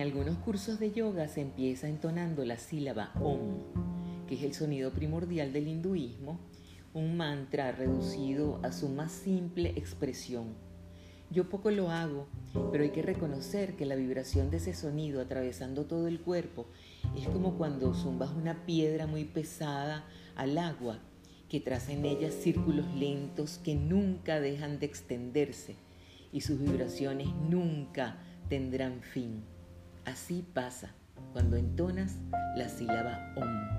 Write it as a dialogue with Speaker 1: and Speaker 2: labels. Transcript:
Speaker 1: algunos cursos de yoga se empieza entonando la sílaba Om, que es el sonido primordial del hinduismo, un mantra reducido a su más simple expresión. Yo poco lo hago, pero hay que reconocer que la vibración de ese sonido atravesando todo el cuerpo es como cuando zumbas una piedra muy pesada al agua que traza en ella círculos lentos que nunca dejan de extenderse y sus vibraciones nunca tendrán fin. Así pasa cuando entonas la sílaba OM.